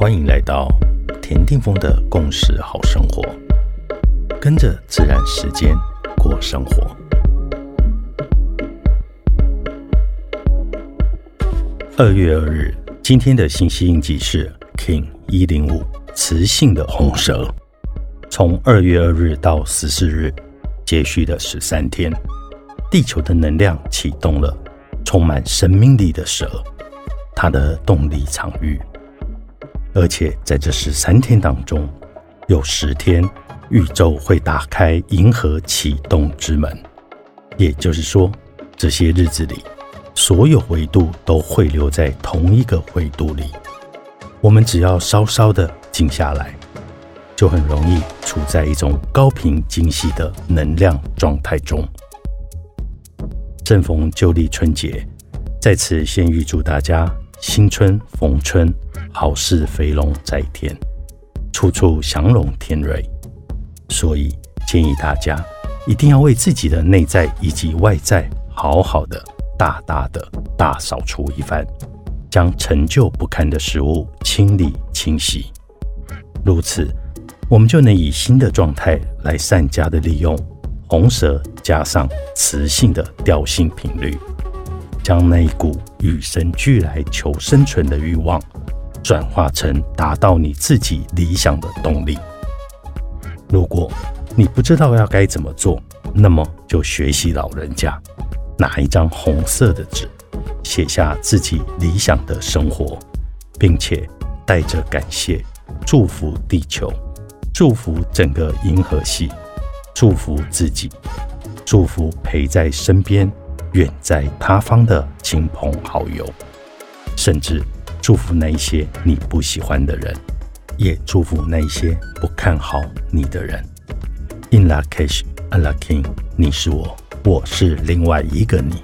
欢迎来到田定峰的共识好生活，跟着自然时间过生活。二月二日，今天的信息印记是 King 一零五磁性的红蛇。从二月二日到十四日，接续的十三天，地球的能量启动了，充满生命力的蛇，它的动力场域。而且在这十三天当中，有十天宇宙会打开银河启动之门，也就是说，这些日子里，所有维度都汇流在同一个维度里。我们只要稍稍的静下来，就很容易处在一种高频精细的能量状态中。正逢旧历春节，在此先预祝大家新春逢春。好事飞龙在天，处处祥龙天瑞。所以建议大家一定要为自己的内在以及外在好好的、大大的大扫除一番，将陈旧不堪的事物清理清洗。如此，我们就能以新的状态来善加的利用红蛇加上磁性的调性频率，将那一股与生俱来求生存的欲望。转化成达到你自己理想的动力。如果你不知道要该怎么做，那么就学习老人家，拿一张红色的纸，写下自己理想的生活，并且带着感谢，祝福地球，祝福整个银河系，祝福自己，祝福陪在身边、远在他方的亲朋好友，甚至。祝福那一些你不喜欢的人，也祝福那一些不看好你的人。In la c a s h a la king，你是我，我是另外一个你。